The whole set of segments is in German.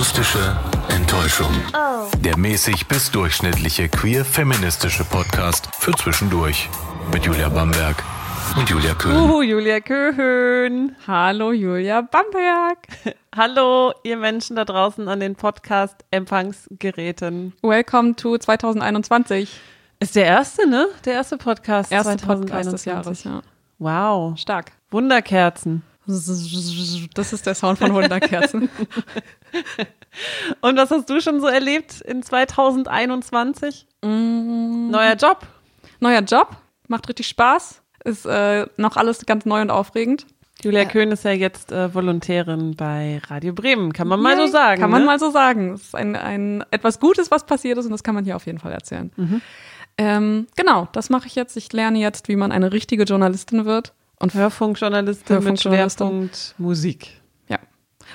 Akustische Enttäuschung. Der mäßig bis durchschnittliche queer-feministische Podcast für zwischendurch. Mit Julia Bamberg und Julia Köhn. Uh, Julia Köhön. Hallo Julia Bamberg. Hallo, ihr Menschen da draußen an den Podcast-Empfangsgeräten. Welcome to 2021. Ist der erste, ne? Der erste Podcast. Erste 2021. Podcast des Jahres, ja. Wow. Stark. Wunderkerzen. Das ist der Sound von Wunderkerzen. Und was hast du schon so erlebt in 2021? Mm. Neuer Job. Neuer Job, macht richtig Spaß. Ist äh, noch alles ganz neu und aufregend. Julia Köhn ist ja jetzt äh, Volontärin bei Radio Bremen, kann man mal so Yay. sagen. Kann man ne? mal so sagen. Es ist ein, ein etwas Gutes, was passiert ist und das kann man hier auf jeden Fall erzählen. Mhm. Ähm, genau, das mache ich jetzt. Ich lerne jetzt, wie man eine richtige Journalistin wird. Und Hörfunkjournalistin mit Hörfunkjournalistin. Schwerpunkt Musik. Ja.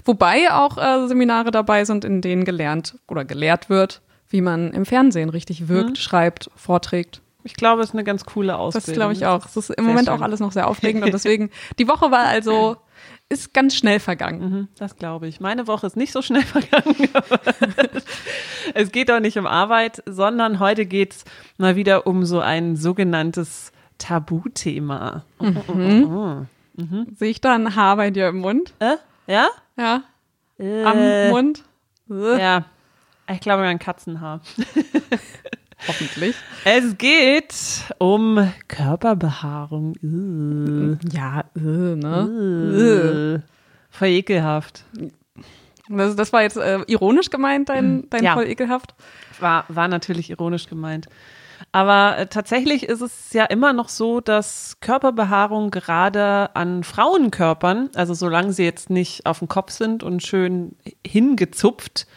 Wobei auch äh, Seminare dabei sind, in denen gelernt oder gelehrt wird, wie man im Fernsehen richtig wirkt, Mhm. schreibt, vorträgt. Ich glaube, es ist eine ganz coole Ausbildung. Das glaube ich auch. Es ist im Sehr Moment schön. auch alles noch sehr aufregend und deswegen, die Woche war also, ist ganz schnell vergangen. Mhm, Das glaube ich. Meine Woche ist nicht so schnell vergangen. es geht auch nicht um Arbeit, sondern heute geht es mal wieder um so ein sogenanntes Tabuthema. Sehe ich da ein Haar bei dir im Mund? Äh? Ja? Ja. Am Äh, Mund? Äh, Ja. Ich glaube ein Katzenhaar. Hoffentlich. Es geht um Körperbehaarung. Äh. Ja, äh, ne? Äh. Voll ekelhaft. Das, das war jetzt ironisch gemeint, dein, dein Ja. voll ekelhaft. War, war natürlich ironisch gemeint. Aber äh, tatsächlich ist es ja immer noch so, dass Körperbehaarung gerade an Frauenkörpern, also solange sie jetzt nicht auf dem Kopf sind und schön hingezupft,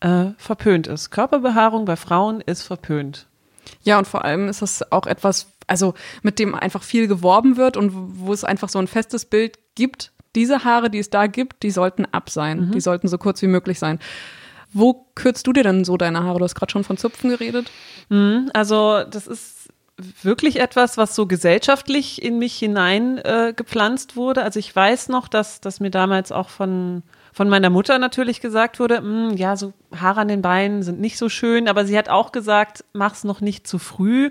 äh, verpönt ist. Körperbehaarung bei Frauen ist verpönt. Ja, und vor allem ist das auch etwas, also mit dem einfach viel geworben wird und wo es einfach so ein festes Bild gibt. Diese Haare, die es da gibt, die sollten ab sein. Die sollten so kurz wie möglich sein. Wo kürzt du dir denn so deine Haare? Du hast gerade schon von Zupfen geredet. Mhm, Also das ist wirklich etwas, was so gesellschaftlich in mich hinein äh, gepflanzt wurde. Also ich weiß noch, dass, dass mir damals auch von, von meiner Mutter natürlich gesagt wurde, "Mm, ja, so Haare an den Beinen sind nicht so schön, aber sie hat auch gesagt, mach's noch nicht zu früh,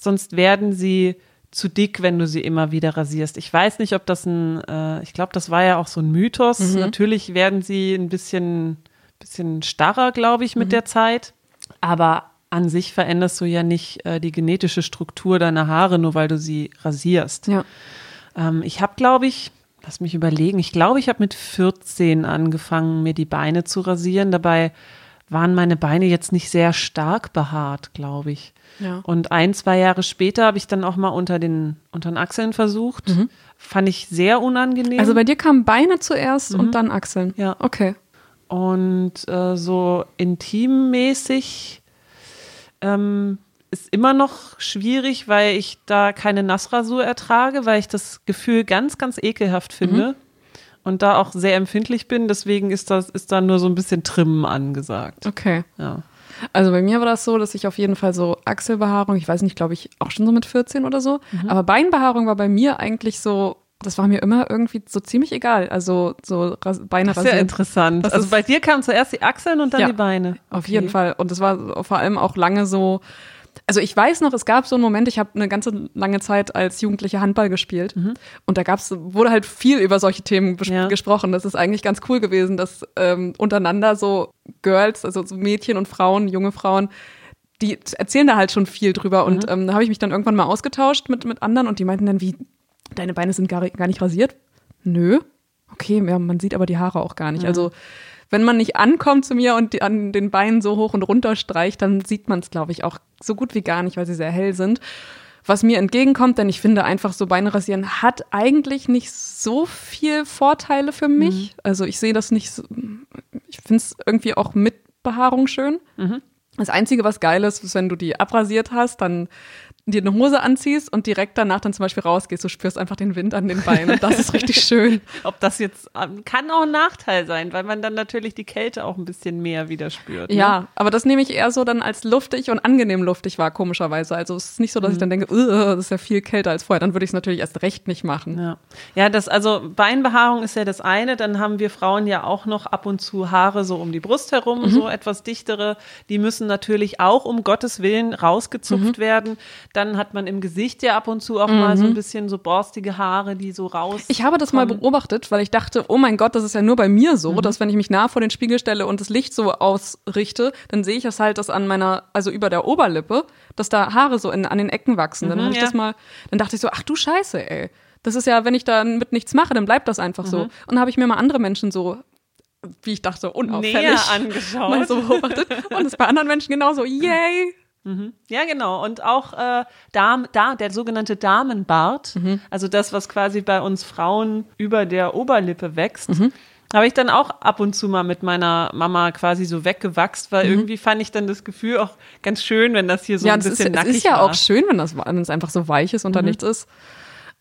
sonst werden sie zu dick, wenn du sie immer wieder rasierst. Ich weiß nicht, ob das ein, äh, ich glaube, das war ja auch so ein Mythos. Natürlich werden sie ein bisschen, bisschen starrer, glaube ich, mit der Zeit. Aber an sich veränderst du ja nicht äh, die genetische Struktur deiner Haare, nur weil du sie rasierst. Ja. Ähm, ich habe, glaube ich, lass mich überlegen, ich glaube, ich habe mit 14 angefangen, mir die Beine zu rasieren. Dabei waren meine Beine jetzt nicht sehr stark behaart, glaube ich. Ja. Und ein, zwei Jahre später habe ich dann auch mal unter den, unter den Achseln versucht. Fand ich sehr unangenehm. Also bei dir kamen Beine zuerst und dann Achseln. Ja. Okay. Und äh, so intimmäßig ähm, ist immer noch schwierig, weil ich da keine Nassrasur ertrage, weil ich das Gefühl ganz, ganz ekelhaft finde und da auch sehr empfindlich bin. Deswegen ist das ist da nur so ein bisschen Trimmen angesagt. Okay. Ja. Also bei mir war das so, dass ich auf jeden Fall so Achselbehaarung, ich weiß nicht, glaube ich, auch schon so mit 14 oder so. Aber Beinbehaarung war bei mir eigentlich so, das war mir immer irgendwie so ziemlich egal. Also so Ras Beine Sehr rasieren. interessant. Das also ist- bei dir kamen zuerst die Achseln und dann Ja, die Beine. Auf Okay. jeden Fall. Und das war vor allem auch lange so. Also ich weiß noch, es gab so einen Moment, ich habe eine ganze lange Zeit als Jugendliche Handball gespielt und da gab's, wurde halt viel über solche Themen Ja. gesprochen. Das ist eigentlich ganz cool gewesen, dass ähm, untereinander so Girls, also so Mädchen und Frauen, junge Frauen, die erzählen da halt schon viel drüber. Und ähm, da habe ich mich dann irgendwann mal ausgetauscht mit, mit anderen und die meinten dann, wie, deine Beine sind gar, gar nicht rasiert? Nö. Okay, ja, man sieht aber die Haare auch gar nicht. Also wenn man nicht ankommt zu mir und die, an den Beinen so hoch und runter streicht, dann sieht man es, glaube ich, auch so gut wie gar nicht, weil sie sehr hell sind. Was mir entgegenkommt, denn ich finde einfach so Beine rasieren hat eigentlich nicht so viel Vorteile für mich. Also ich sehe das nicht so, ich finde es irgendwie auch mit Behaarung schön. Das Einzige, was geil ist, ist, wenn du die abrasiert hast, dann dir eine Hose anziehst und direkt danach dann zum Beispiel rausgehst. Du spürst einfach den Wind an den Beinen und das ist richtig schön. Ob das jetzt, ähm, kann auch ein Nachteil sein, weil man dann natürlich die Kälte auch ein bisschen mehr wieder spürt. Ne? Ja, aber das nehme ich eher so dann als luftig und angenehm luftig wahr, komischerweise. Also es ist nicht so, dass mhm. ich dann denke, das ist ja viel kälter als vorher. Dann würde ich es natürlich erst recht nicht machen. Ja. ja, das, also Beinbehaarung ist ja das eine. Dann haben wir Frauen ja auch noch ab und zu Haare so um die Brust herum, mhm. so etwas dichtere. Die müssen natürlich auch um Gottes Willen rausgezupft mhm. werden dann hat man im Gesicht ja ab und zu auch mhm. mal so ein mhm. bisschen so borstige Haare, die so raus. Ich habe das mal beobachtet, weil ich dachte, oh mein Gott, das ist ja nur bei mir so, mhm. dass wenn ich mich nah vor den Spiegel stelle und das Licht so ausrichte, dann sehe ich es halt, dass an meiner, also über der Oberlippe, dass da Haare so in, an den Ecken wachsen. Dann mhm, habe ich ja. das mal, dann dachte ich so, ach du Scheiße, ey. Das ist ja, wenn ich da mit nichts mache, dann bleibt das einfach so. Mhm. Und dann habe ich mir mal andere Menschen so wie ich dachte, unauffällig Näher angeschaut. Mal so beobachtet. Und es bei anderen Menschen genauso, yay, Mhm. Ja, genau. Und auch äh, Darm, da, der sogenannte Damenbart, mhm. also das, was quasi bei uns Frauen über der Oberlippe wächst, mhm. habe ich dann auch ab und zu mal mit meiner Mama quasi so weggewachst, weil mhm. irgendwie fand ich dann das Gefühl auch ganz schön, wenn das hier so ja, ein bisschen ist, nackig ist. Es ist ja war. auch schön, wenn das wenn es einfach so weich ist und da mhm. nichts ist.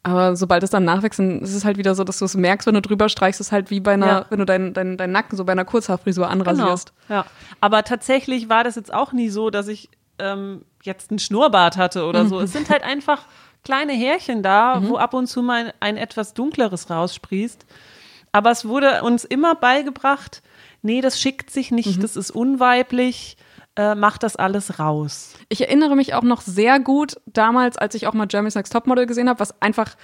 Aber sobald es dann nachwächst, ist es halt wieder so, dass du es merkst, wenn du drüber streichst, ist halt wie bei einer, ja. wenn du deinen dein, dein Nacken so bei einer Kurzhaarfrisur anrasierst. Genau. Ja. Aber tatsächlich war das jetzt auch nie so, dass ich ähm, jetzt einen Schnurrbart hatte oder so. Mhm. Es sind halt einfach kleine Härchen da, mhm. wo ab und zu mal ein etwas dunkleres raussprießt. Aber es wurde uns immer beigebracht, nee, das schickt sich nicht, mhm. das ist unweiblich, äh, mach das alles raus. Ich erinnere mich auch noch sehr gut damals, als ich auch mal Jeremy's Next Topmodel gesehen habe, was einfach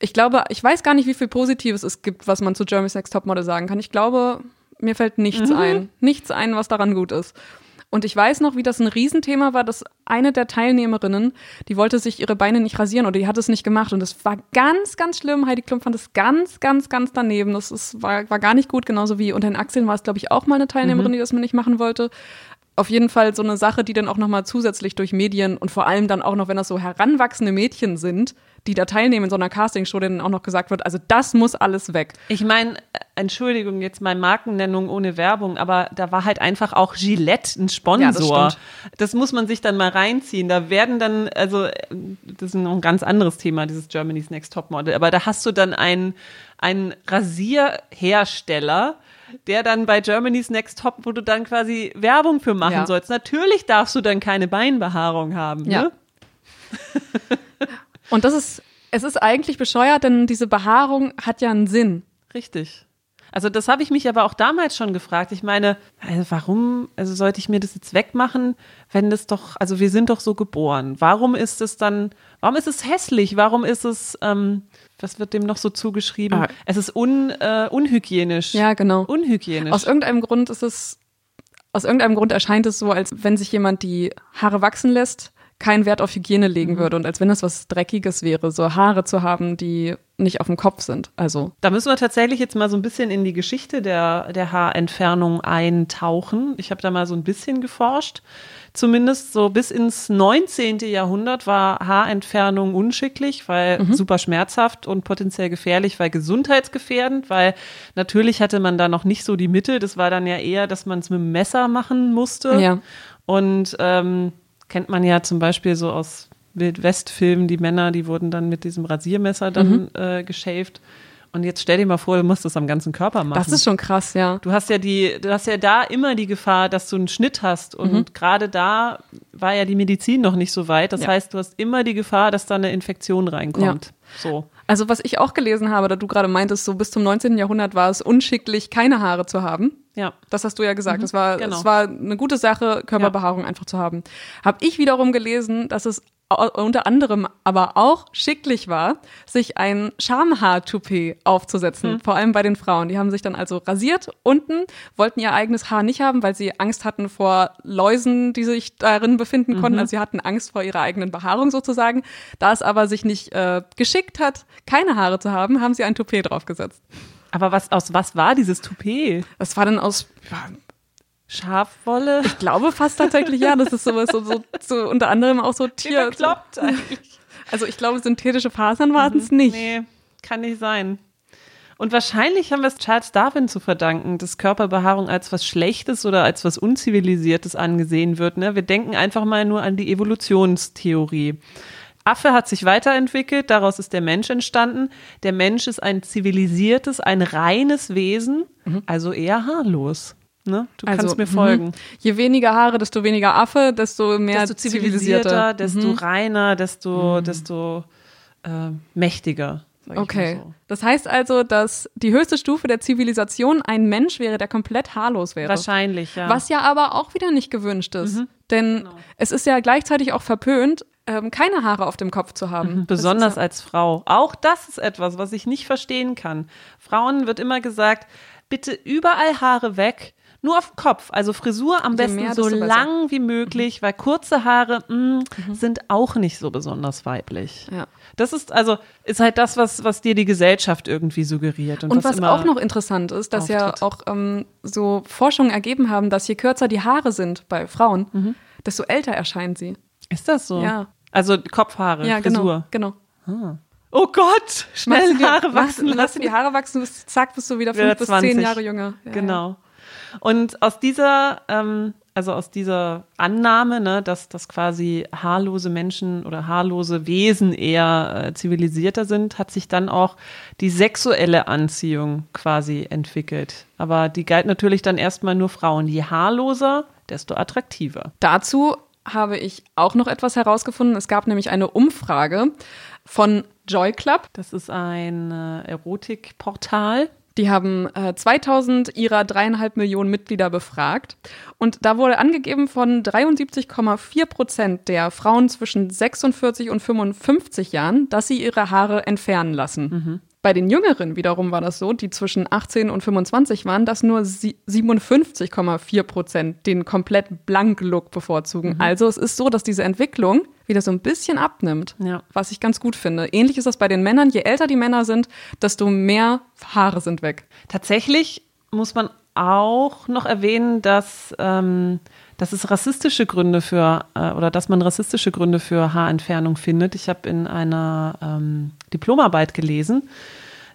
ich glaube, ich weiß gar nicht, wie viel Positives es gibt, was man zu Jeremy's Next Topmodel sagen kann. Ich glaube, mir fällt nichts mhm. ein. Nichts ein, was daran gut ist. Und ich weiß noch, wie das ein Riesenthema war, dass eine der Teilnehmerinnen, die wollte sich ihre Beine nicht rasieren oder die hat es nicht gemacht. Und es war ganz, ganz schlimm. Heidi Klum fand es ganz, ganz, ganz daneben. Das ist, war, war gar nicht gut, genauso wie unter den Achseln war es, glaube ich, auch mal eine Teilnehmerin, mhm. die das mir nicht machen wollte auf jeden Fall so eine Sache, die dann auch nochmal zusätzlich durch Medien und vor allem dann auch noch, wenn das so heranwachsende Mädchen sind, die da teilnehmen in so einer Castingshow, denen auch noch gesagt wird, also das muss alles weg. Ich meine, Entschuldigung, jetzt mal Markennennung ohne Werbung, aber da war halt einfach auch Gillette ein Sponsor. Ja, das, das, muss man sich dann mal reinziehen. Da werden dann, also das ist ein ganz anderes Thema, dieses Germany's Next Top Model, aber da hast du dann einen, einen Rasierhersteller, der dann bei Germany's Next Top, wo du dann quasi Werbung für machen ja. sollst. Natürlich darfst du dann keine Beinbehaarung haben. Ne? Und das ist, es ist eigentlich bescheuert, denn diese Behaarung hat ja einen Sinn. Richtig. Also das habe ich mich aber auch damals schon gefragt. Ich meine, also warum, also sollte ich mir das jetzt wegmachen, wenn das doch, also wir sind doch so geboren. Warum ist es dann, warum ist es hässlich? Warum ist es, ähm, was wird dem noch so zugeschrieben? Ah. Es ist un, äh, unhygienisch. Ja, genau. Unhygienisch. Aus irgendeinem Grund ist es, aus irgendeinem Grund erscheint es so, als wenn sich jemand die Haare wachsen lässt, keinen Wert auf Hygiene legen mhm. würde und als wenn es was Dreckiges wäre, so Haare zu haben, die nicht auf dem Kopf sind. Also. Da müssen wir tatsächlich jetzt mal so ein bisschen in die Geschichte der, der Haarentfernung eintauchen. Ich habe da mal so ein bisschen geforscht. Zumindest so bis ins 19. Jahrhundert war Haarentfernung unschicklich, weil mhm. super schmerzhaft und potenziell gefährlich, weil gesundheitsgefährdend, weil natürlich hatte man da noch nicht so die Mittel. Das war dann ja eher, dass man es mit dem Messer machen musste. Ja. Und ähm, kennt man ja zum Beispiel so aus Wildwest-Filmen, die Männer, die wurden dann mit diesem Rasiermesser dann mhm. äh, geschäft. Und jetzt stell dir mal vor, du musst das am ganzen Körper machen. Das ist schon krass, ja. Du hast ja die, du hast ja da immer die Gefahr, dass du einen Schnitt hast. Und mhm. gerade da war ja die Medizin noch nicht so weit. Das ja. heißt, du hast immer die Gefahr, dass da eine Infektion reinkommt. Ja. So. Also was ich auch gelesen habe, da du gerade meintest, so bis zum 19. Jahrhundert war es unschicklich, keine Haare zu haben. Ja. Das hast du ja gesagt. Mhm, es, war, genau. es war eine gute Sache, Körperbehaarung ja. einfach zu haben. Habe ich wiederum gelesen, dass es unter anderem aber auch schicklich war, sich ein Schamhaar-Toupet aufzusetzen, mhm. vor allem bei den Frauen. Die haben sich dann also rasiert unten, wollten ihr eigenes Haar nicht haben, weil sie Angst hatten vor Läusen, die sich darin befinden konnten. Mhm. Also sie hatten Angst vor ihrer eigenen Behaarung sozusagen. Da es aber sich nicht äh, geschickt hat, keine Haare zu haben, haben sie ein Toupet draufgesetzt. Aber was, aus was war dieses Toupet? Das war dann aus ja, Schafwolle? Ich glaube fast tatsächlich ja. Das ist sowas, so, so, so unter anderem auch so Tier. Bekloppt eigentlich. Also ich glaube, synthetische Fasern waren es mhm. nicht. Nee, kann nicht sein. Und wahrscheinlich haben wir es Charles Darwin zu verdanken, dass Körperbehaarung als was Schlechtes oder als was Unzivilisiertes angesehen wird. Ne? Wir denken einfach mal nur an die Evolutionstheorie. Affe hat sich weiterentwickelt, daraus ist der Mensch entstanden. Der Mensch ist ein zivilisiertes, ein reines Wesen, mhm. also eher haarlos. Ne? Du also, kannst mir mhm. folgen. Je weniger Haare, desto weniger Affe, desto mehr desto zivilisierter, desto mhm. reiner, desto, mhm. desto äh, mächtiger. Okay. So. Das heißt also, dass die höchste Stufe der Zivilisation ein Mensch wäre, der komplett haarlos wäre. Wahrscheinlich, ja. Was ja aber auch wieder nicht gewünscht ist. Mhm. Denn genau. es ist ja gleichzeitig auch verpönt, ähm, keine Haare auf dem Kopf zu haben. Mhm. Besonders ja als Frau. Auch das ist etwas, was ich nicht verstehen kann. Frauen wird immer gesagt, bitte überall Haare weg. Nur auf dem Kopf, also Frisur am Je besten mehr, so lang wie möglich, mhm. weil kurze Haare mh, mm, mhm. sind auch nicht so besonders weiblich. Ja. Das ist also ist halt das, was was dir die Gesellschaft irgendwie suggeriert. Und, und was, was auch noch interessant ist, dass auftritt. ja auch ähm, so Forschungen ergeben haben, dass je kürzer die Haare sind bei Frauen, mhm. desto älter erscheinen sie. Ist das so? Ja. Also Kopfhaare, ja, Frisur. Genau. genau. Ah. Oh Gott, schnell die Haare wachsen. Lass dir die Haare wachsen, zack, bist du wieder fünf bis zehn Jahre jünger. Ja, genau. Und aus dieser, ähm, also aus dieser Annahme, ne, dass, dass quasi haarlose Menschen oder haarlose Wesen eher äh, zivilisierter sind, hat sich dann auch die sexuelle Anziehung quasi entwickelt. Aber die galt natürlich dann erstmal nur Frauen. Je haarloser, desto attraktiver. Dazu habe ich auch noch etwas herausgefunden. Es gab nämlich eine Umfrage von Joy Club. Das ist ein äh, Erotikportal. Die haben äh, 2000 ihrer dreieinhalb Millionen Mitglieder befragt. Und da wurde angegeben von 73,4 Prozent der Frauen zwischen 46 und 55 Jahren, dass sie ihre Haare entfernen lassen. Mhm. Bei den Jüngeren wiederum war das so, die zwischen 18 und 25 waren, dass nur 57,4 Prozent den komplett blank Look bevorzugen. Mhm. Also es ist so, dass diese Entwicklung wieder so ein bisschen abnimmt, ja. was ich ganz gut finde. Ähnlich ist das bei den Männern. Je älter die Männer sind, desto mehr Haare sind weg. Tatsächlich muss man auch noch erwähnen, dass, ähm, dass es rassistische Gründe für äh, oder dass man rassistische Gründe für Haarentfernung findet. Ich habe in einer ähm, Diplomarbeit gelesen,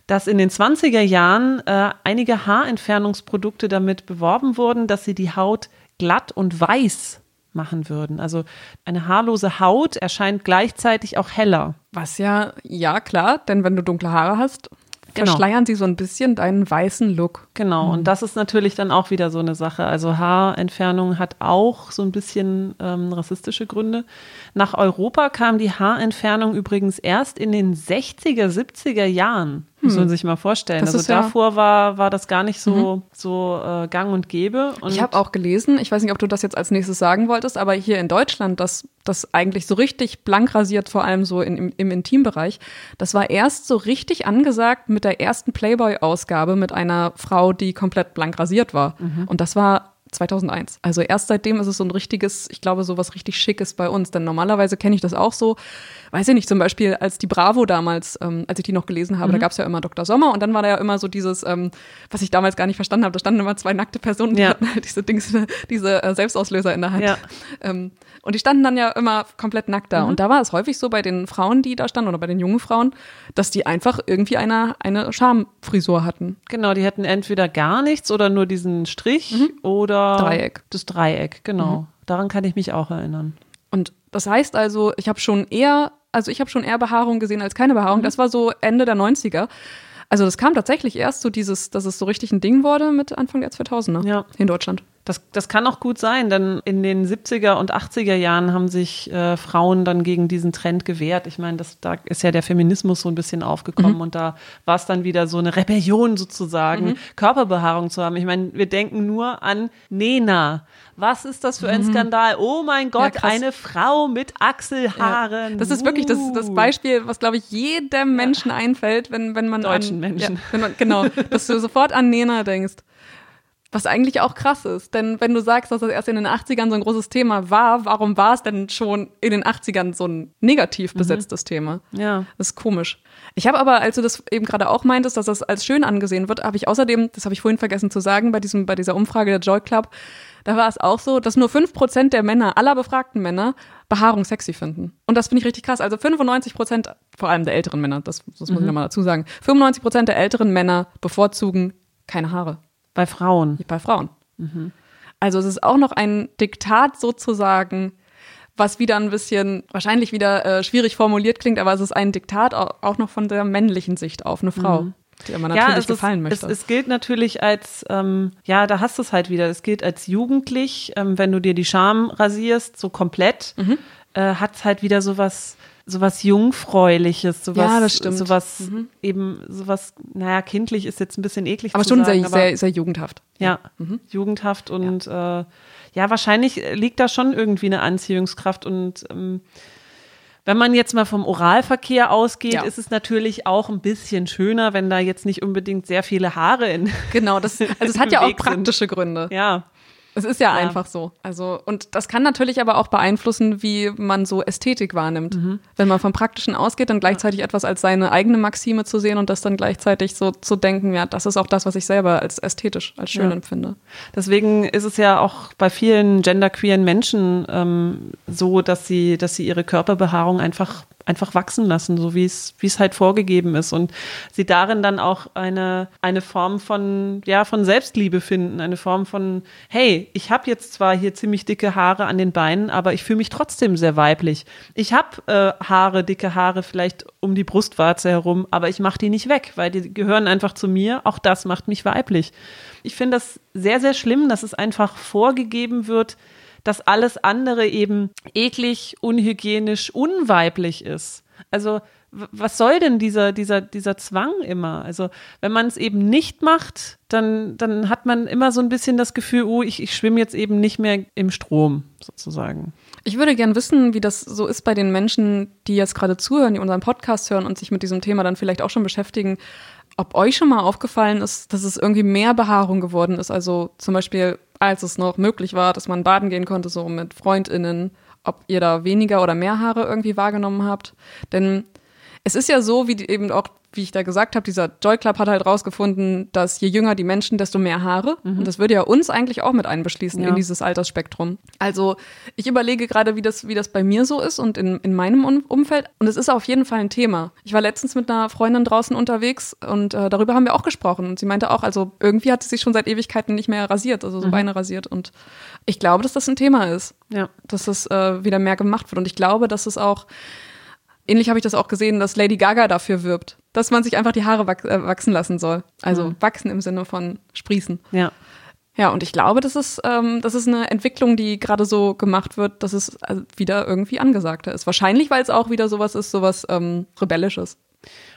dass in den 20er Jahren äh, einige Haarentfernungsprodukte damit beworben wurden, dass sie die Haut glatt und weiß machen würden. Also eine haarlose Haut erscheint gleichzeitig auch heller. Was ja, ja klar, denn wenn du dunkle Haare hast, genau. verschleiern sie so ein bisschen deinen weißen Look. Genau, mhm. und das ist natürlich dann auch wieder so eine Sache. Also Haarentfernung hat auch so ein bisschen ähm, rassistische Gründe. Nach Europa kam die Haarentfernung übrigens erst in den 60er, 70er Jahren. Muss man hm. sich mal vorstellen. Das also davor ja war, war das gar nicht so, mhm. so äh, gang und gäbe. Und ich habe auch gelesen, ich weiß nicht, ob du das jetzt als nächstes sagen wolltest, aber hier in Deutschland, dass das eigentlich so richtig blank rasiert, vor allem so in, im, im Intimbereich, das war erst so richtig angesagt mit der ersten Playboy-Ausgabe mit einer Frau, die komplett blank rasiert war. Mhm. Und das war 2001. Also erst seitdem ist es so ein richtiges, ich glaube, so was richtig Schickes bei uns. Denn normalerweise kenne ich das auch so, weiß ich nicht, zum Beispiel als die Bravo damals, ähm, als ich die noch gelesen habe, mhm. da gab es ja immer Dr. Sommer und dann war da ja immer so dieses, ähm, was ich damals gar nicht verstanden habe, da standen immer zwei nackte Personen, die ja. hatten halt diese Dings, diese äh, Selbstauslöser in der Hand. Ja. Ähm, und die standen dann ja immer komplett nackt da. Mhm. Und da war es häufig so bei den Frauen, die da standen oder bei den jungen Frauen, dass die einfach irgendwie eine, eine Schamfrisur hatten. Genau, die hätten entweder gar nichts oder nur diesen Strich mhm. oder Dreieck. Das Dreieck, genau. Mhm. Daran kann ich mich auch erinnern. Und das heißt also, ich habe schon eher, also ich habe schon eher Behaarung gesehen als keine Behaarung. Mhm. Das war so Ende der 90er. Also das kam tatsächlich erst so dieses, dass es so richtig ein Ding wurde mit Anfang der 2000er ja. in Deutschland. Das, das kann auch gut sein, denn in den 70er und 80er Jahren haben sich äh, Frauen dann gegen diesen Trend gewehrt. Ich meine, das, da ist ja der Feminismus so ein bisschen aufgekommen mhm. und da war es dann wieder so eine Rebellion sozusagen, mhm. Körperbehaarung zu haben. Ich meine, wir denken nur an Nena. Was ist das für ein mhm. Skandal? Oh mein Gott, ja, eine Frau mit Achselhaaren. Ja. Das ist wirklich das, das uh. Beispiel, was, glaube ich, jedem Menschen ja. einfällt, wenn, wenn man Deutschen an, Menschen. wenn man, genau, dass du sofort an Nena denkst. Was eigentlich auch krass ist, denn wenn du sagst, dass das erst in den 80ern so ein großes Thema war, warum war es denn schon in den 80ern so ein negativ mhm. besetztes mhm. Thema? Ja. Das ist komisch. Ich habe aber, als du das eben gerade auch meintest, dass das als schön angesehen wird, habe ich außerdem, das habe ich vorhin vergessen zu sagen, bei diesem, bei dieser Umfrage der Joy Club, da war es auch so, dass nur 5% der Männer, aller befragten Männer, Behaarung sexy finden. Und das finde ich richtig krass. Also 95% vor allem der älteren Männer, das, das muss mhm. ich nochmal dazu sagen, 95% der älteren Männer bevorzugen keine Haare. Bei Frauen. Bei Frauen. Mhm. Also es ist auch noch ein Diktat sozusagen, was wieder ein bisschen wahrscheinlich wieder äh, schwierig formuliert klingt, aber es ist ein Diktat auch noch von der männlichen Sicht auf eine Frau. Mhm. Die aber natürlich ja, es gefallen ist, möchte. Es, es, gilt natürlich als, ähm, ja, da hast du es halt wieder. Es gilt als jugendlich, ähm, wenn du dir die Scham rasierst, so komplett, mhm. äh, hat es halt wieder sowas sowas Jungfräuliches, sowas, ja, das stimmt. sowas mhm. eben, sowas, naja, kindlich ist jetzt ein bisschen eklig aber zu schon sagen, sehr, aber sehr, sehr jugendhaft. Ja, mhm. jugendhaft und ja. Äh, ja, wahrscheinlich liegt da schon irgendwie eine Anziehungskraft und ähm, wenn man jetzt mal vom Oralverkehr ausgeht, ja. ist es natürlich auch ein bisschen schöner, wenn da jetzt nicht unbedingt sehr viele Haare in. Genau, das, also es hat ja auch praktische sind. Gründe. Ja. Es ist ja, ja, einfach so. Also, und das kann natürlich aber auch beeinflussen, wie man so Ästhetik wahrnimmt. Mhm. Wenn man vom Praktischen ausgeht, dann gleichzeitig etwas als seine eigene Maxime zu sehen und das dann gleichzeitig so zu denken, ja, das ist auch das, was ich selber als ästhetisch, als schön ja. empfinde. Deswegen ist es ja auch bei vielen genderqueeren Menschen ähm, so, dass sie, dass sie ihre Körperbehaarung einfach einfach wachsen lassen, so wie es wie es halt vorgegeben ist und sie darin dann auch eine eine Form von ja von Selbstliebe finden, eine Form von hey, ich habe jetzt zwar hier ziemlich dicke Haare an den Beinen, aber ich fühle mich trotzdem sehr weiblich. Ich habe äh, Haare, dicke Haare vielleicht um die Brustwarze herum, aber ich mache die nicht weg, weil die gehören einfach zu mir. Auch das macht mich weiblich. Ich finde das sehr sehr schlimm, dass es einfach vorgegeben wird, dass alles andere eben eklig, unhygienisch, unweiblich ist. Also was soll denn dieser, dieser, dieser Zwang immer? Also, wenn man es eben nicht macht, dann, dann hat man immer so ein bisschen das Gefühl, oh, ich, ich schwimme jetzt eben nicht mehr im Strom, sozusagen. Ich würde gern wissen, wie das so ist bei den Menschen, die jetzt gerade zuhören, die unseren Podcast hören und sich mit diesem Thema dann vielleicht auch schon beschäftigen. Ob euch schon mal aufgefallen ist, dass es irgendwie mehr Behaarung geworden ist? Also zum Beispiel als es noch möglich war, dass man baden gehen konnte, so mit FreundInnen, ob ihr da weniger oder mehr Haare irgendwie wahrgenommen habt. Denn es ist ja so, wie eben auch wie ich da gesagt habe, dieser Joy Club hat halt rausgefunden, dass je jünger die Menschen, desto mehr Haare. Mhm. Und das würde ja uns eigentlich auch mit einbeschließen ja. in dieses Altersspektrum. Also ich überlege gerade, wie das, wie das bei mir so ist und in, in meinem Umfeld. Und es ist auf jeden Fall ein Thema. Ich war letztens mit einer Freundin draußen unterwegs und äh, darüber haben wir auch gesprochen. Und sie meinte auch, also irgendwie hat sie sich schon seit Ewigkeiten nicht mehr rasiert, also so mhm. Beine rasiert. Und ich glaube, dass das ein Thema ist. Ja. Dass das äh, wieder mehr gemacht wird. Und ich glaube, dass es auch Ähnlich habe ich das auch gesehen, dass Lady Gaga dafür wirbt, dass man sich einfach die Haare wach äh, wachsen lassen soll. Also mhm. wachsen im Sinne von sprießen. Ja. Ja, und ich glaube, das ist, ähm, das ist eine Entwicklung, die gerade so gemacht wird, dass es äh, wieder irgendwie angesagter ist. Wahrscheinlich, weil es auch wieder sowas ist, sowas ähm, Rebellisches.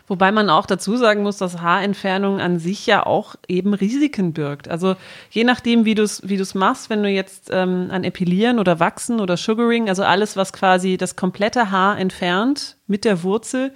Wobei man auch dazu sagen muss, dass Haarentfernung an sich ja auch eben Risiken birgt. Also je nachdem, wie du es wie du's machst, wenn du jetzt ähm, an Epilieren oder Wachsen oder Sugaring, also alles, was quasi das komplette Haar entfernt mit der Wurzel,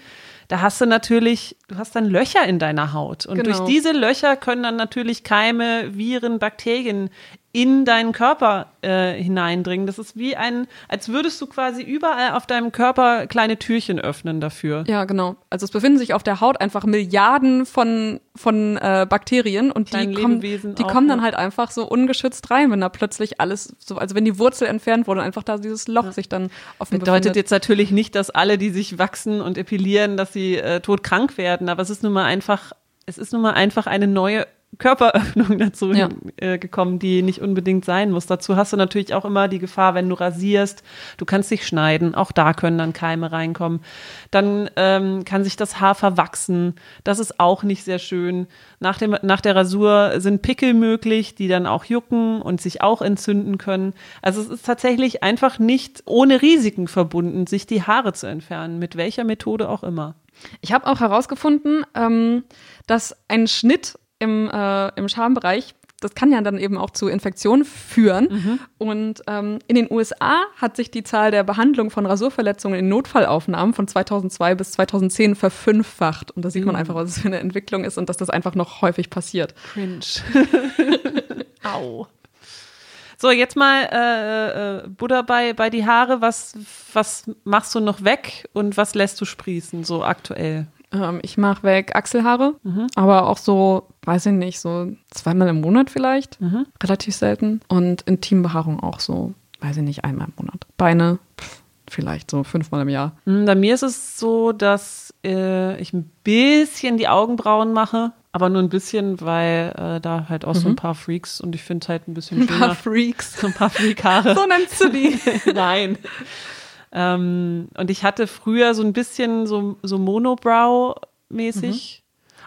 da hast du natürlich, du hast dann Löcher in deiner Haut. Und genau. durch diese Löcher können dann natürlich Keime, Viren, Bakterien in deinen Körper äh, hineindringen. Das ist wie ein, als würdest du quasi überall auf deinem Körper kleine Türchen öffnen dafür. Ja, genau. Also es befinden sich auf der Haut einfach Milliarden von, von äh, Bakterien und die, kommen, die kommen dann halt einfach so ungeschützt rein, wenn da plötzlich alles so, also wenn die Wurzel entfernt wurde, einfach da dieses Loch ja. sich dann offen Bedeutet befindet. jetzt natürlich nicht, dass alle, die sich wachsen und epilieren, dass sie äh, todkrank werden, aber es ist nun mal einfach, es ist nun mal einfach eine neue Körperöffnung dazu ja. äh, gekommen, die nicht unbedingt sein muss. Dazu hast du natürlich auch immer die Gefahr, wenn du rasierst, du kannst dich schneiden, auch da können dann Keime reinkommen. Dann ähm, kann sich das Haar verwachsen, das ist auch nicht sehr schön. Nach, dem, nach der Rasur sind Pickel möglich, die dann auch jucken und sich auch entzünden können. Also es ist tatsächlich einfach nicht ohne Risiken verbunden, sich die Haare zu entfernen, mit welcher Methode auch immer. Ich habe auch herausgefunden, ähm, dass ein Schnitt im, äh, im Schambereich. Das kann ja dann eben auch zu Infektionen führen. Mhm. Und ähm, in den USA hat sich die Zahl der Behandlung von Rasurverletzungen in Notfallaufnahmen von 2002 bis 2010 verfünffacht. Und da sieht man mhm. einfach, was es für eine Entwicklung ist und dass das einfach noch häufig passiert. Cringe. Au. So, jetzt mal äh, äh, Buddha bei, bei die Haare. Was, was machst du noch weg und was lässt du sprießen, so aktuell? Ähm, ich mache weg Achselhaare, mhm. aber auch so, weiß ich nicht, so zweimal im Monat vielleicht. Mhm. Relativ selten. Und Intimbehaarung auch so, weiß ich nicht, einmal im Monat. Beine, pff, vielleicht so fünfmal im Jahr. Mhm, bei mir ist es so, dass äh, ich ein bisschen die Augenbrauen mache. Aber nur ein bisschen, weil äh, da halt auch mhm. so ein mhm. paar Freaks und ich finde halt ein bisschen schöner. Ein paar Freaks. ein paar Freak-Haare. so nennst du die. Nein. Ähm, und ich hatte früher so ein bisschen so, so Monobrow-mäßig. Mhm.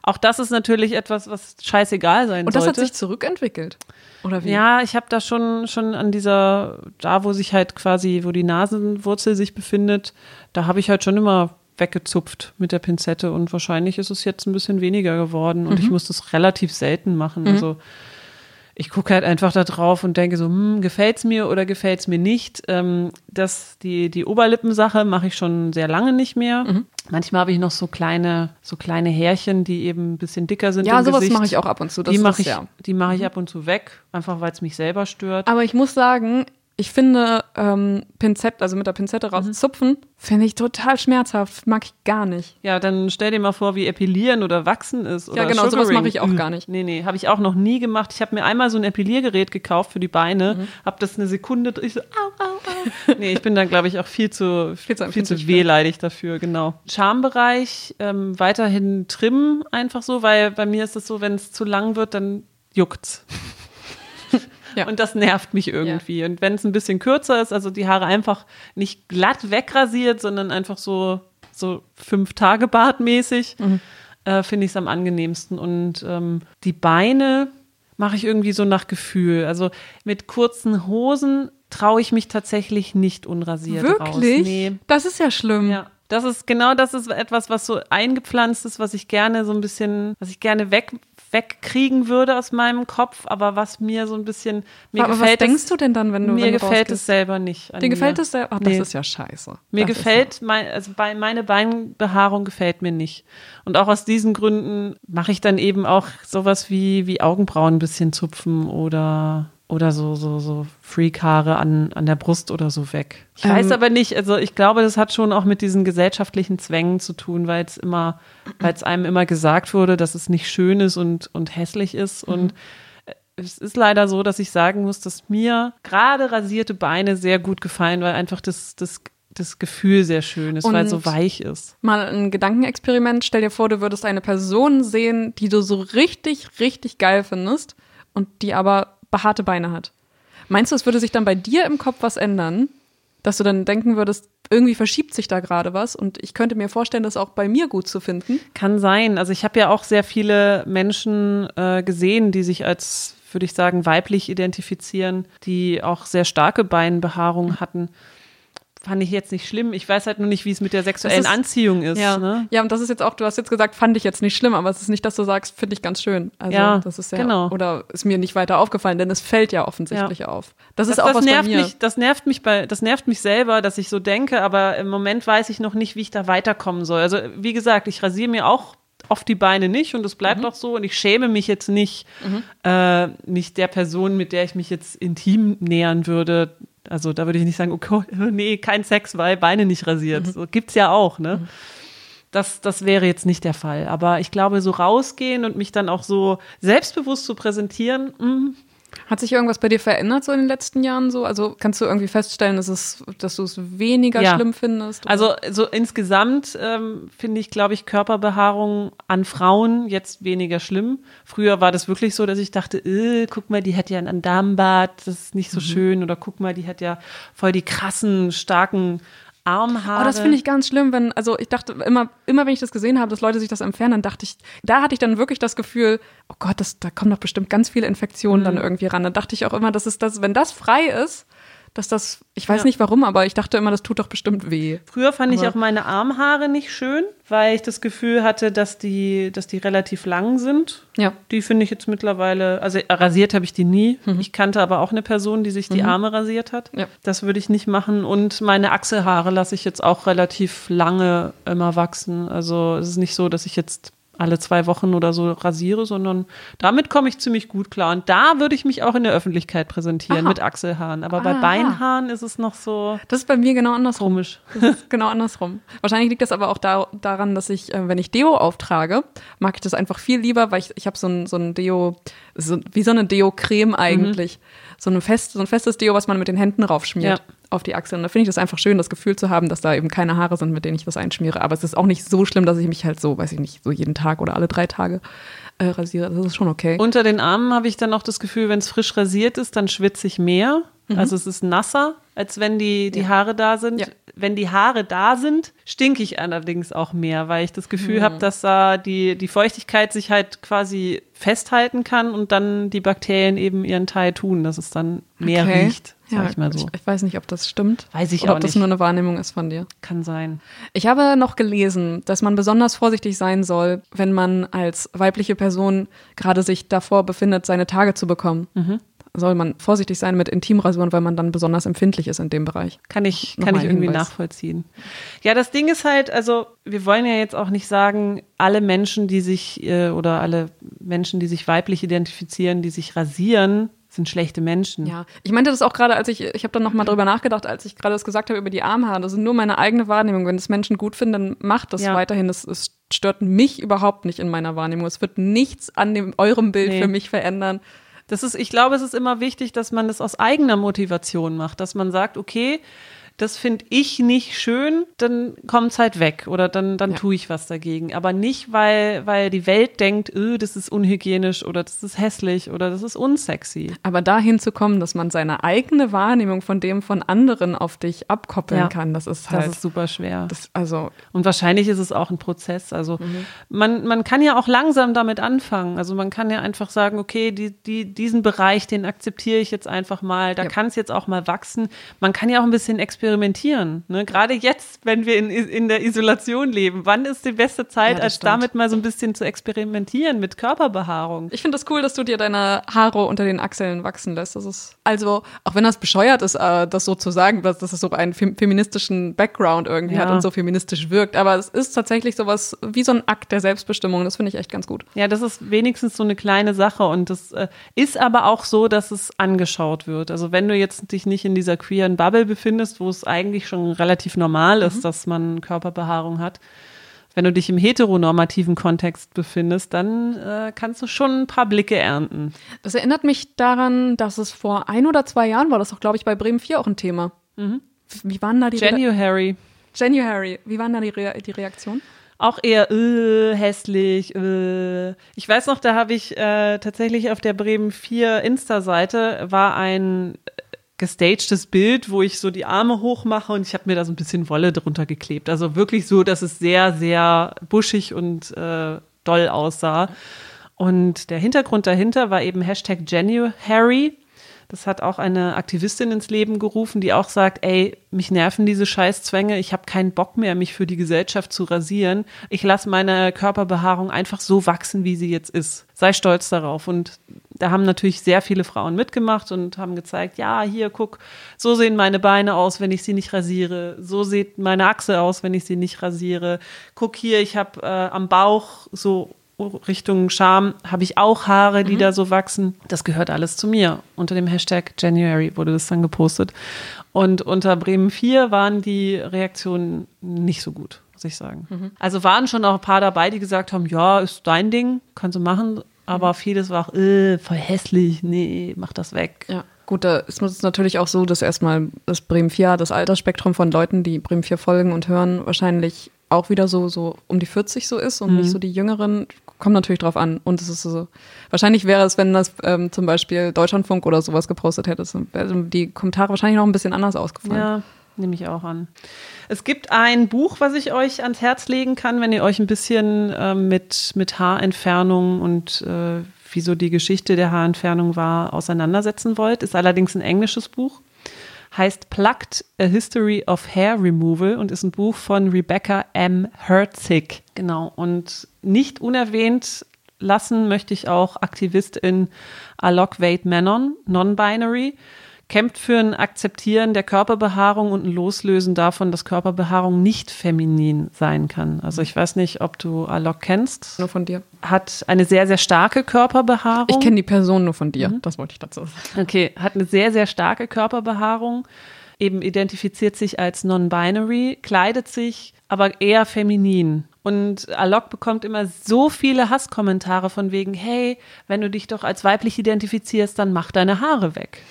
Auch das ist natürlich etwas, was scheißegal sein und sollte. Und das hat sich zurückentwickelt. Oder wie? Ja, ich habe da schon, schon an dieser, da wo sich halt quasi, wo die Nasenwurzel sich befindet, da habe ich halt schon immer weggezupft mit der Pinzette und wahrscheinlich ist es jetzt ein bisschen weniger geworden und mhm. ich muss das relativ selten machen. Mhm. Also ich gucke halt einfach da drauf und denke so, hm, gefällt's mir oder gefällt's mir nicht. Ähm, das, die, die Oberlippensache mache ich schon sehr lange nicht mehr. Mhm. Manchmal habe ich noch so kleine, so kleine Härchen, die eben ein bisschen dicker sind. Ja, sowas mache ich auch ab und zu. Das die mache ich, ja. die mache ich mhm. ab und zu weg, einfach weil es mich selber stört. Aber ich muss sagen, ich finde ähm, Pinzett, also mit der Pinzette rauszupfen, mhm. finde ich total schmerzhaft. Mag ich gar nicht. Ja, dann stell dir mal vor, wie Epilieren oder Wachsen ist. ja, genau, Sugaring. sowas mache ich auch mhm. gar nicht. Nee, nee, habe ich auch noch nie gemacht. Ich habe mir einmal so ein Epiliergerät gekauft für die Beine, mhm. habe das eine Sekunde, ich so, au, au, au. nee, ich bin dann, glaube ich, auch viel zu, viel zu, viel zu wehleidig dafür, genau. Schambereich ähm, weiterhin trimmen, einfach so, weil bei mir ist es so, wenn es zu lang wird, dann juckt's. Ja. Und das nervt mich irgendwie. Ja. Und wenn es ein bisschen kürzer ist, also die Haare einfach nicht glatt wegrasiert, sondern einfach so, so fünf Tage Bartmäßig, mhm. äh, finde ich es am angenehmsten. Und ähm, die Beine mache ich irgendwie so nach Gefühl. Also mit kurzen Hosen traue ich mich tatsächlich nicht unrasiert Wirklich? raus. Nee. Das ist ja schlimm. Ja. Das ist genau das ist etwas, was so eingepflanzt ist, was ich gerne so ein bisschen, was ich gerne weg wegkriegen würde aus meinem Kopf, aber was mir so ein bisschen mir aber gefällt. Was denkst du denn dann, wenn du mir wenn du gefällt es selber nicht? Dir gefällt es selber? Ach, das nee. ist ja scheiße. Mir das gefällt ja. mein, also bei meine Beinbehaarung gefällt mir nicht. Und auch aus diesen Gründen mache ich dann eben auch sowas wie wie Augenbrauen ein bisschen zupfen oder oder so, so, so Freak-Haare an, an der Brust oder so weg. Ich ähm, weiß aber nicht, also ich glaube, das hat schon auch mit diesen gesellschaftlichen Zwängen zu tun, weil es immer, weil es einem immer gesagt wurde, dass es nicht schön ist und, und hässlich ist. Mhm. Und es ist leider so, dass ich sagen muss, dass mir gerade rasierte Beine sehr gut gefallen, weil einfach das, das das Gefühl sehr schön ist, weil es so weich ist. Mal ein Gedankenexperiment. Stell dir vor, du würdest eine Person sehen, die du so richtig, richtig geil findest und die aber behaarte Beine hat. Meinst du, es würde sich dann bei dir im Kopf was ändern? Dass du dann denken würdest, irgendwie verschiebt sich da gerade was und ich könnte mir vorstellen, das auch bei mir gut zu finden. Kann sein. Also ich habe ja auch sehr viele Menschen äh, gesehen, die sich als, würde ich sagen, weiblich identifizieren, die auch sehr starke Beinbehaarung hatten fand ich jetzt nicht schlimm. Ich weiß halt nur nicht, wie es mit der sexuellen ist, Anziehung ist. Ja. Ne? ja, und das ist jetzt auch, du hast jetzt gesagt, fand ich jetzt nicht schlimm, aber es ist nicht, dass du sagst, finde ich ganz schön. Also ja, das ist ja, genau. oder ist mir nicht weiter aufgefallen, denn es fällt ja offensichtlich ja. auf. Das, das ist auch das was nervt bei mir. Mich, das nervt mich bei, das nervt mich selber, dass ich so denke, aber im Moment weiß ich noch nicht, wie ich da weiterkommen soll. Also wie gesagt, ich rasiere mir auch oft die Beine nicht und es bleibt mhm. auch so und ich schäme mich jetzt nicht, mhm. äh, nicht der Person, mit der ich mich jetzt intim nähern würde, also da würde ich nicht sagen, okay, nee, kein Sex, weil Beine nicht rasiert. Mhm. So gibt's ja auch, ne? Mhm. Das, das wäre jetzt nicht der Fall. Aber ich glaube, so rausgehen und mich dann auch so selbstbewusst zu präsentieren, mh, mm, hat sich irgendwas bei dir verändert so in den letzten Jahren so? Also kannst du irgendwie feststellen, dass, es, dass du es weniger ja. schlimm findest? Oder? Also so insgesamt ähm, finde ich, glaube ich, Körperbehaarung an Frauen jetzt weniger schlimm. Früher war das wirklich so, dass ich dachte, äh, guck mal, die hat ja ein Darmbad, das ist nicht so mhm. schön. Oder guck mal, die hat ja voll die krassen, starken Armhaare. Oh, das finde ich ganz schlimm, wenn, also ich dachte immer, immer wenn ich das gesehen habe, dass Leute sich das entfernen, dann dachte ich, da hatte ich dann wirklich das Gefühl, oh Gott, das, da kommen doch bestimmt ganz viele Infektionen mhm. dann irgendwie ran. Dann dachte ich auch immer, dass es das, wenn das frei ist, dass das, ich weiß ja. nicht warum, aber ich dachte immer, das tut doch bestimmt weh. Früher fand aber ich auch meine Armhaare nicht schön, weil ich das Gefühl hatte, dass die, dass die relativ lang sind. Ja. Die finde ich jetzt mittlerweile, also rasiert habe ich die nie. Mhm. Ich kannte aber auch eine Person, die sich die mhm. Arme rasiert hat. Ja. Das würde ich nicht machen. Und meine Achselhaare lasse ich jetzt auch relativ lange immer wachsen. Also es ist nicht so, dass ich jetzt alle zwei Wochen oder so rasiere, sondern damit komme ich ziemlich gut klar. Und da würde ich mich auch in der Öffentlichkeit präsentieren Aha. mit Achselhaaren. Aber bei Aha. Beinhaaren ist es noch so. Das ist bei mir genau andersrum. Komisch. Das ist genau andersrum. Wahrscheinlich liegt das aber auch da, daran, dass ich, äh, wenn ich Deo auftrage, mag ich das einfach viel lieber, weil ich, ich habe so ein, so ein Deo, so, wie so eine Deo-Creme eigentlich. Mhm. So, ein fest, so ein festes Deo, was man mit den Händen raufschmiert. Ja auf die Achseln. Da finde ich das einfach schön, das Gefühl zu haben, dass da eben keine Haare sind, mit denen ich das einschmiere. Aber es ist auch nicht so schlimm, dass ich mich halt so, weiß ich nicht, so jeden Tag oder alle drei Tage äh, rasiere. Das ist schon okay. Unter den Armen habe ich dann auch das Gefühl, wenn es frisch rasiert ist, dann schwitze ich mehr. Mhm. Also es ist nasser, als wenn die, die ja. Haare da sind. Ja. Wenn die Haare da sind, stinke ich allerdings auch mehr, weil ich das Gefühl mhm. habe, dass da die, die Feuchtigkeit sich halt quasi festhalten kann und dann die Bakterien eben ihren Teil tun, dass es dann mehr okay. riecht. Sag ja, ich, mal so. Ich, ich, weiß nicht, ob das stimmt. Weiß ich oder auch ob das nur eine Wahrnehmung ist von dir. Kann sein. Ich habe noch gelesen, dass man besonders vorsichtig sein soll, wenn man als weibliche Person gerade sich davor befindet, seine Tage zu bekommen. Mhm soll man vorsichtig sein mit Intimrasuren, weil man dann besonders empfindlich ist in dem Bereich. Kann ich, kann ich irgendwie Hinweis. nachvollziehen. Ja, das Ding ist halt, also wir wollen ja jetzt auch nicht sagen, alle Menschen, die sich äh, oder alle Menschen, die sich weiblich identifizieren, die sich rasieren, sind schlechte Menschen. Ja, ich meinte das auch gerade, als ich, ich habe dann nochmal drüber nachgedacht, als ich gerade das gesagt habe über die Armhaare. Das ist nur meine eigene Wahrnehmung. Wenn es Menschen gut finden, dann macht das ja. weiterhin. Es, es stört mich überhaupt nicht in meiner Wahrnehmung. Es wird nichts an dem, eurem Bild nee. für mich verändern. Das ist, ich glaube, es ist immer wichtig, dass man das aus eigener Motivation macht, dass man sagt, okay, das finde ich nicht schön, dann kommt es halt weg oder dann, dann ja. tue ich was dagegen. Aber nicht, weil, weil die Welt denkt, öh, das ist unhygienisch oder das ist hässlich oder das ist unsexy. Aber dahin zu kommen, dass man seine eigene Wahrnehmung von dem von anderen auf dich abkoppeln ja. kann, das ist halt. Das ist super schwer. Das, also Und wahrscheinlich ist es auch ein Prozess. Also mhm. man, man kann ja auch langsam damit anfangen. Also man kann ja einfach sagen, okay, die, die, diesen Bereich, den akzeptiere ich jetzt einfach mal. Da ja. kann es jetzt auch mal wachsen. Man kann ja auch ein bisschen experimentieren experimentieren. Ne? Gerade jetzt, wenn wir in, in der Isolation leben, wann ist die beste Zeit, ja, als stimmt. damit mal so ein bisschen zu experimentieren mit Körperbehaarung? Ich finde das cool, dass du dir deine Haare unter den Achseln wachsen lässt. Das ist also, auch wenn das bescheuert ist, äh, das so zu sagen, dass, dass es so einen feministischen Background irgendwie ja. hat und so feministisch wirkt, aber es ist tatsächlich sowas wie so ein Akt der Selbstbestimmung. Das finde ich echt ganz gut. Ja, das ist wenigstens so eine kleine Sache und das äh, ist aber auch so, dass es angeschaut wird. Also wenn du jetzt dich nicht in dieser queeren Bubble befindest, wo es eigentlich schon relativ normal ist, mhm. dass man Körperbehaarung hat. Wenn du dich im heteronormativen Kontext befindest, dann äh, kannst du schon ein paar Blicke ernten. Das erinnert mich daran, dass es vor ein oder zwei Jahren war, das auch, glaube ich, bei Bremen 4 auch ein Thema. Mhm. Wie waren da die January. January. Wie waren da die, Re die Reaktionen? auch eher äh, hässlich. Äh. Ich weiß noch, da habe ich äh, tatsächlich auf der Bremen 4 Insta-Seite war ein gestagtes Bild, wo ich so die Arme hochmache und ich habe mir da so ein bisschen Wolle drunter geklebt. Also wirklich so, dass es sehr, sehr buschig und äh, doll aussah. Und der Hintergrund dahinter war eben Hashtag January. Das hat auch eine Aktivistin ins Leben gerufen, die auch sagt, ey, mich nerven diese Scheißzwänge, ich habe keinen Bock mehr, mich für die Gesellschaft zu rasieren. Ich lasse meine Körperbehaarung einfach so wachsen, wie sie jetzt ist. Sei stolz darauf. Und da haben natürlich sehr viele Frauen mitgemacht und haben gezeigt, ja, hier, guck, so sehen meine Beine aus, wenn ich sie nicht rasiere. So sieht meine Achse aus, wenn ich sie nicht rasiere. Guck hier, ich habe äh, am Bauch so Richtung Scham habe ich auch Haare, die mhm. da so wachsen. Das gehört alles zu mir. Unter dem Hashtag January wurde das dann gepostet. Und unter Bremen 4 waren die Reaktionen nicht so gut, muss ich sagen. Mhm. Also waren schon auch ein paar dabei, die gesagt haben, ja, ist dein Ding, kannst du machen. Aber mhm. vieles war auch, äh, voll hässlich, nee, mach das weg. Ja. Gut, da ist es natürlich auch so, dass erstmal das Bremen 4, das Altersspektrum von Leuten, die Bremen 4 folgen und hören, wahrscheinlich auch wieder so, so um die 40 so ist und mhm. nicht so die Jüngeren. Kommt natürlich drauf an. Und es ist so, wahrscheinlich wäre es, wenn das ähm, zum Beispiel Deutschlandfunk oder sowas gepostet hätte, wären die Kommentare wahrscheinlich noch ein bisschen anders ausgefallen. Ja, nehme ich auch an. Es gibt ein Buch, was ich euch ans Herz legen kann, wenn ihr euch ein bisschen äh, mit, mit Haarentfernung und äh, wieso die Geschichte der Haarentfernung war, auseinandersetzen wollt. Ist allerdings ein englisches Buch heißt Plucked A History of Hair Removal und ist ein Buch von Rebecca M. Herzig. Genau. Und nicht unerwähnt lassen möchte ich auch Aktivistin Alok Wade Menon, Non-Binary. Kämpft für ein Akzeptieren der Körperbehaarung und ein Loslösen davon, dass Körperbehaarung nicht feminin sein kann. Also ich weiß nicht, ob du Alok kennst. Nur von dir. Hat eine sehr, sehr starke Körperbehaarung. Ich kenne die Person nur von dir, mhm. das wollte ich dazu sagen. Okay, hat eine sehr, sehr starke Körperbehaarung eben identifiziert sich als non-binary, kleidet sich aber eher feminin. Und Alok bekommt immer so viele Hasskommentare von wegen, hey, wenn du dich doch als weiblich identifizierst, dann mach deine Haare weg.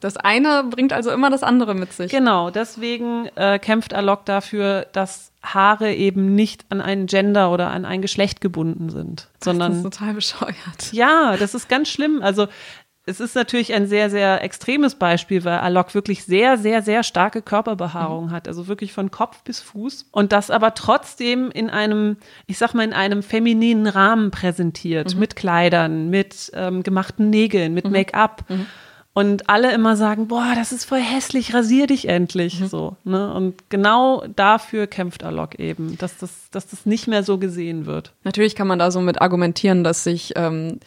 Das eine bringt also immer das andere mit sich. Genau, deswegen äh, kämpft Alok dafür, dass Haare eben nicht an ein Gender oder an ein Geschlecht gebunden sind, sondern. Das ist total bescheuert. Ja, das ist ganz schlimm. Also es ist natürlich ein sehr, sehr extremes Beispiel, weil Alok wirklich sehr, sehr, sehr starke Körperbehaarung mhm. hat, also wirklich von Kopf bis Fuß und das aber trotzdem in einem, ich sag mal, in einem femininen Rahmen präsentiert, mhm. mit Kleidern, mit ähm, gemachten Nägeln, mit mhm. Make-up. Mhm. Und alle immer sagen, boah, das ist voll hässlich, rasier dich endlich. Mhm. So, ne? Und genau dafür kämpft Alok eben, dass das, dass das nicht mehr so gesehen wird. Natürlich kann man da so mit argumentieren, dass sich ähm,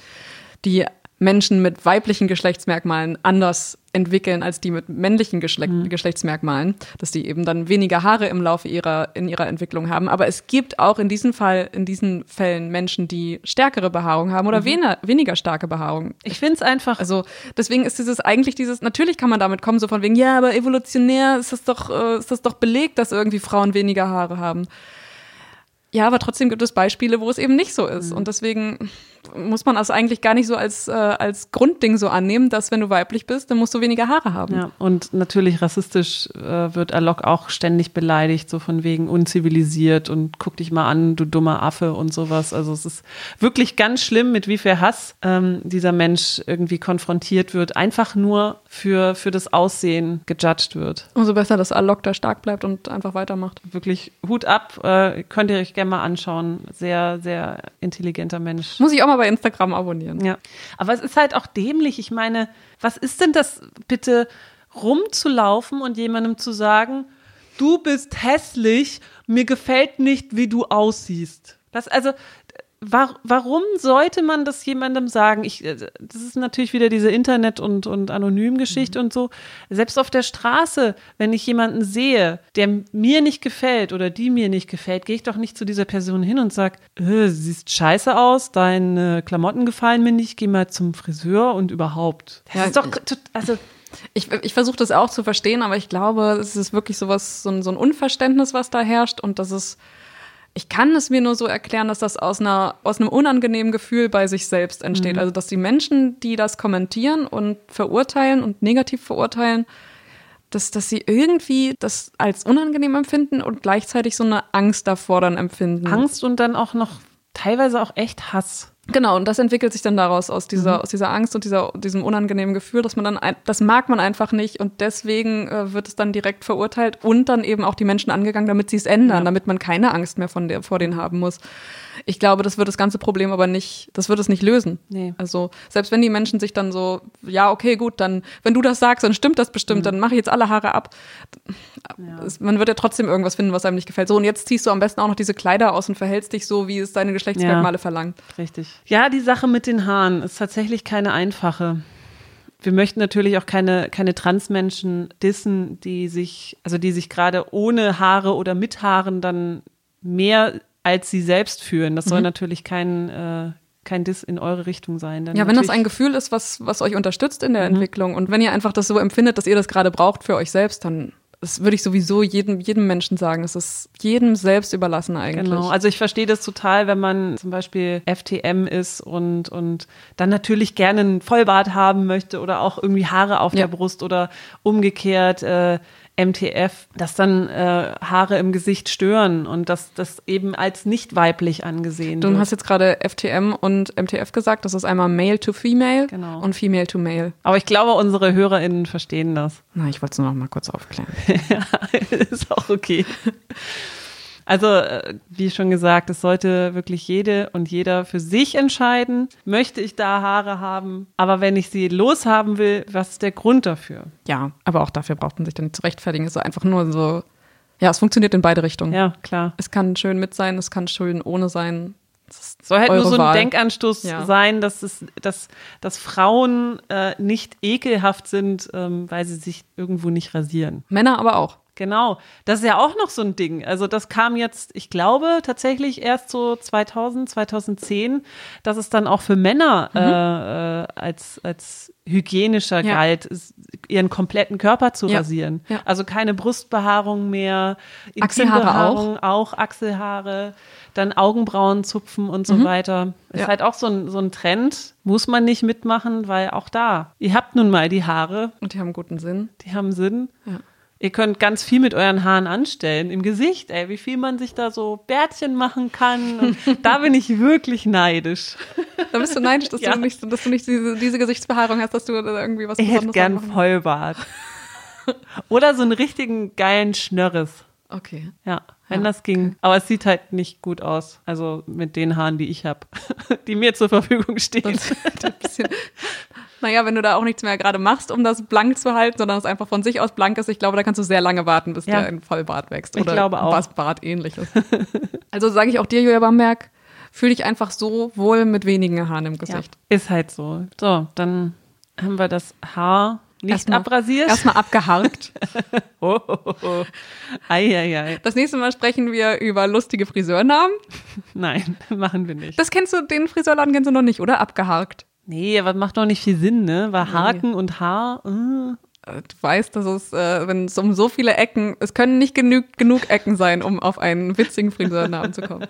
die Menschen mit weiblichen Geschlechtsmerkmalen anders entwickeln als die mit männlichen Geschle mhm. Geschlechtsmerkmalen, dass die eben dann weniger Haare im Laufe ihrer in ihrer Entwicklung haben. Aber es gibt auch in diesem Fall in diesen Fällen Menschen, die stärkere Behaarung haben oder mhm. weniger, weniger starke Behaarung. Ich finde es einfach. Also deswegen ist dieses eigentlich dieses. Natürlich kann man damit kommen so von wegen ja, aber evolutionär ist das doch äh, ist das doch belegt, dass irgendwie Frauen weniger Haare haben. Ja, aber trotzdem gibt es Beispiele, wo es eben nicht so ist. Mhm. Und deswegen muss man das eigentlich gar nicht so als, äh, als Grundding so annehmen, dass wenn du weiblich bist, dann musst du weniger Haare haben. Ja, und natürlich rassistisch äh, wird Alok auch ständig beleidigt, so von wegen unzivilisiert und guck dich mal an, du dummer Affe und sowas. Also es ist wirklich ganz schlimm, mit wie viel Hass ähm, dieser Mensch irgendwie konfrontiert wird, einfach nur für, für das Aussehen gejudged wird. Umso besser, dass Alok da stark bleibt und einfach weitermacht. Wirklich Hut ab, äh, könnt ihr euch gerne mal anschauen. Sehr, sehr intelligenter Mensch. Muss ich auch mal bei Instagram abonnieren. Ja. Aber es ist halt auch dämlich. Ich meine, was ist denn das bitte, rumzulaufen und jemandem zu sagen, du bist hässlich, mir gefällt nicht, wie du aussiehst. Das, also, war, warum sollte man das jemandem sagen? Ich, äh, das ist natürlich wieder diese Internet- und, und Anonym-Geschichte mhm. und so. Selbst auf der Straße, wenn ich jemanden sehe, der mir nicht gefällt oder die mir nicht gefällt, gehe ich doch nicht zu dieser Person hin und sage, äh, siehst scheiße aus, deine Klamotten gefallen mir nicht, geh mal zum Friseur und überhaupt. Das ja, ist doch, also ich, ich versuche das auch zu verstehen, aber ich glaube, es ist wirklich sowas, so ein, so ein Unverständnis, was da herrscht und das ist ich kann es mir nur so erklären, dass das aus, einer, aus einem unangenehmen Gefühl bei sich selbst entsteht. Mhm. Also, dass die Menschen, die das kommentieren und verurteilen und negativ verurteilen, dass, dass sie irgendwie das als unangenehm empfinden und gleichzeitig so eine Angst davor dann empfinden. Angst und dann auch noch teilweise auch echt Hass. Genau, und das entwickelt sich dann daraus aus dieser, mhm. aus dieser Angst und dieser, diesem unangenehmen Gefühl, dass man dann, ein, das mag man einfach nicht und deswegen äh, wird es dann direkt verurteilt und dann eben auch die Menschen angegangen, damit sie es ändern, ja. damit man keine Angst mehr von der, vor denen haben muss. Ich glaube, das wird das ganze Problem aber nicht, das wird es nicht lösen. Nee. Also, selbst wenn die Menschen sich dann so, ja, okay, gut, dann, wenn du das sagst, dann stimmt das bestimmt, mhm. dann mache ich jetzt alle Haare ab. Ja. Man wird ja trotzdem irgendwas finden, was einem nicht gefällt. So, und jetzt ziehst du am besten auch noch diese Kleider aus und verhältst dich so, wie es deine Geschlechtsmerkmale ja. verlangt. Richtig. Ja, die Sache mit den Haaren ist tatsächlich keine einfache. Wir möchten natürlich auch keine, keine Transmenschen dissen, die sich, also die sich gerade ohne Haare oder mit Haaren dann mehr als sie selbst führen. Das soll mhm. natürlich kein, äh, kein Diss in eure Richtung sein. ja, wenn das ein Gefühl ist, was, was euch unterstützt in der mhm. Entwicklung und wenn ihr einfach das so empfindet, dass ihr das gerade braucht für euch selbst, dann das würde ich sowieso jedem, jedem Menschen sagen. Es ist jedem selbst überlassen eigentlich. Genau. Also ich verstehe das total, wenn man zum Beispiel FTM ist und, und dann natürlich gerne einen Vollbart haben möchte oder auch irgendwie Haare auf ja. der Brust oder umgekehrt. Äh, MTF, dass dann äh, Haare im Gesicht stören und dass das eben als nicht weiblich angesehen du wird. Du hast jetzt gerade FTM und MTF gesagt, das ist einmal Male to Female genau. und Female to Male. Aber ich glaube, unsere HörerInnen verstehen das. Na, ich wollte es nur noch mal kurz aufklären. ja, ist auch okay. Also, äh, wie schon gesagt, es sollte wirklich jede und jeder für sich entscheiden, möchte ich da Haare haben, aber wenn ich sie loshaben will, was ist der Grund dafür? Ja, aber auch dafür braucht man sich dann nicht zu rechtfertigen. Es ist einfach nur so, ja, es funktioniert in beide Richtungen. Ja, klar. Es kann schön mit sein, es kann schön ohne sein. soll halt nur so ein Wahl. Denkanstoß ja. sein, dass es, dass, dass Frauen äh, nicht ekelhaft sind, ähm, weil sie sich irgendwo nicht rasieren. Männer aber auch. Genau, das ist ja auch noch so ein Ding. Also das kam jetzt, ich glaube tatsächlich erst so 2000, 2010, dass es dann auch für Männer mhm. äh, äh, als als hygienischer ja. galt, ihren kompletten Körper zu ja. rasieren. Ja. Also keine Brustbehaarung mehr, Achselhaare auch. auch Achselhaare, dann Augenbrauen zupfen und so mhm. weiter. Ist halt auch so ein, so ein Trend, muss man nicht mitmachen, weil auch da, ihr habt nun mal die Haare. Und die haben guten Sinn. Die haben Sinn. Ja. Ihr könnt ganz viel mit euren Haaren anstellen. Im Gesicht, ey, wie viel man sich da so Bärtchen machen kann. Und da bin ich wirklich neidisch. Da bist du neidisch, dass, ja. du, nicht, dass du nicht diese, diese, Gesichtsbehaarung hast, dass du irgendwie was Ich hätte gern Vollbart. Oder so einen richtigen geilen Schnörres. Okay. Ja, wenn ja, das ging. Okay. Aber es sieht halt nicht gut aus. Also mit den Haaren, die ich habe, die mir zur Verfügung stehen. Ein bisschen, naja, wenn du da auch nichts mehr gerade machst, um das blank zu halten, sondern es einfach von sich aus blank ist, ich glaube, da kannst du sehr lange warten, bis ja. der in Vollbart wächst. Oder ich glaube auch. was Bart ähnliches. also sage ich auch dir, Julia Bamberg, fühle dich einfach so wohl mit wenigen Haaren im Gesicht. Ja, ist halt so. So, dann haben wir das Haar nicht erstmal, abrasiert. Erstmal abgeharkt. oh, oh, oh. Ei, ei, ei. Das nächste Mal sprechen wir über lustige Friseurnamen. Nein, machen wir nicht. Das kennst du, den Friseurladen kennst du noch nicht, oder? Abgeharkt. Nee, aber macht doch nicht viel Sinn, ne? Weil Haken nee. und Haar. Äh. Du weißt, dass es, äh, wenn es um so viele Ecken, es können nicht genug, genug Ecken sein, um auf einen witzigen Friseurnamen zu kommen.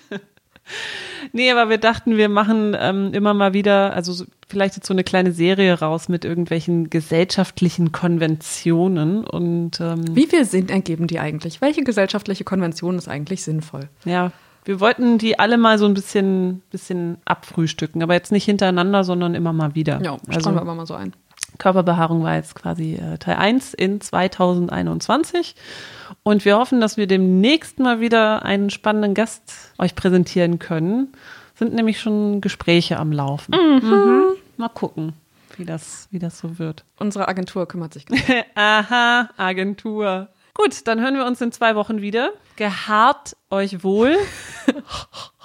Nee, aber wir dachten, wir machen ähm, immer mal wieder, also so, vielleicht jetzt so eine kleine Serie raus mit irgendwelchen gesellschaftlichen Konventionen und ähm, wie viel Sinn ergeben die eigentlich? Welche gesellschaftliche Konvention ist eigentlich sinnvoll? Ja, wir wollten die alle mal so ein bisschen, bisschen abfrühstücken, aber jetzt nicht hintereinander, sondern immer mal wieder. Ja, also, wir immer mal so ein. Körperbehaarung war jetzt quasi äh, Teil 1 in 2021. Und wir hoffen, dass wir demnächst mal wieder einen spannenden Gast euch präsentieren können. Sind nämlich schon Gespräche am Laufen. Mhm. Mhm. Mal gucken, wie das, wie das so wird. Unsere Agentur kümmert sich. Aha, Agentur. Gut, dann hören wir uns in zwei Wochen wieder. Gehaart euch wohl.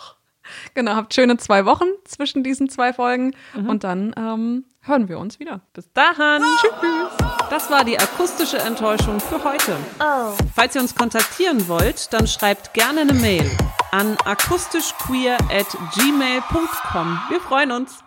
genau, habt schöne zwei Wochen zwischen diesen zwei Folgen mhm. und dann ähm, hören wir uns wieder. Bis dahin. Tschüss. Das war die akustische Enttäuschung für heute. Oh. Falls ihr uns kontaktieren wollt, dann schreibt gerne eine Mail an akustischqueer at gmail.com. Wir freuen uns.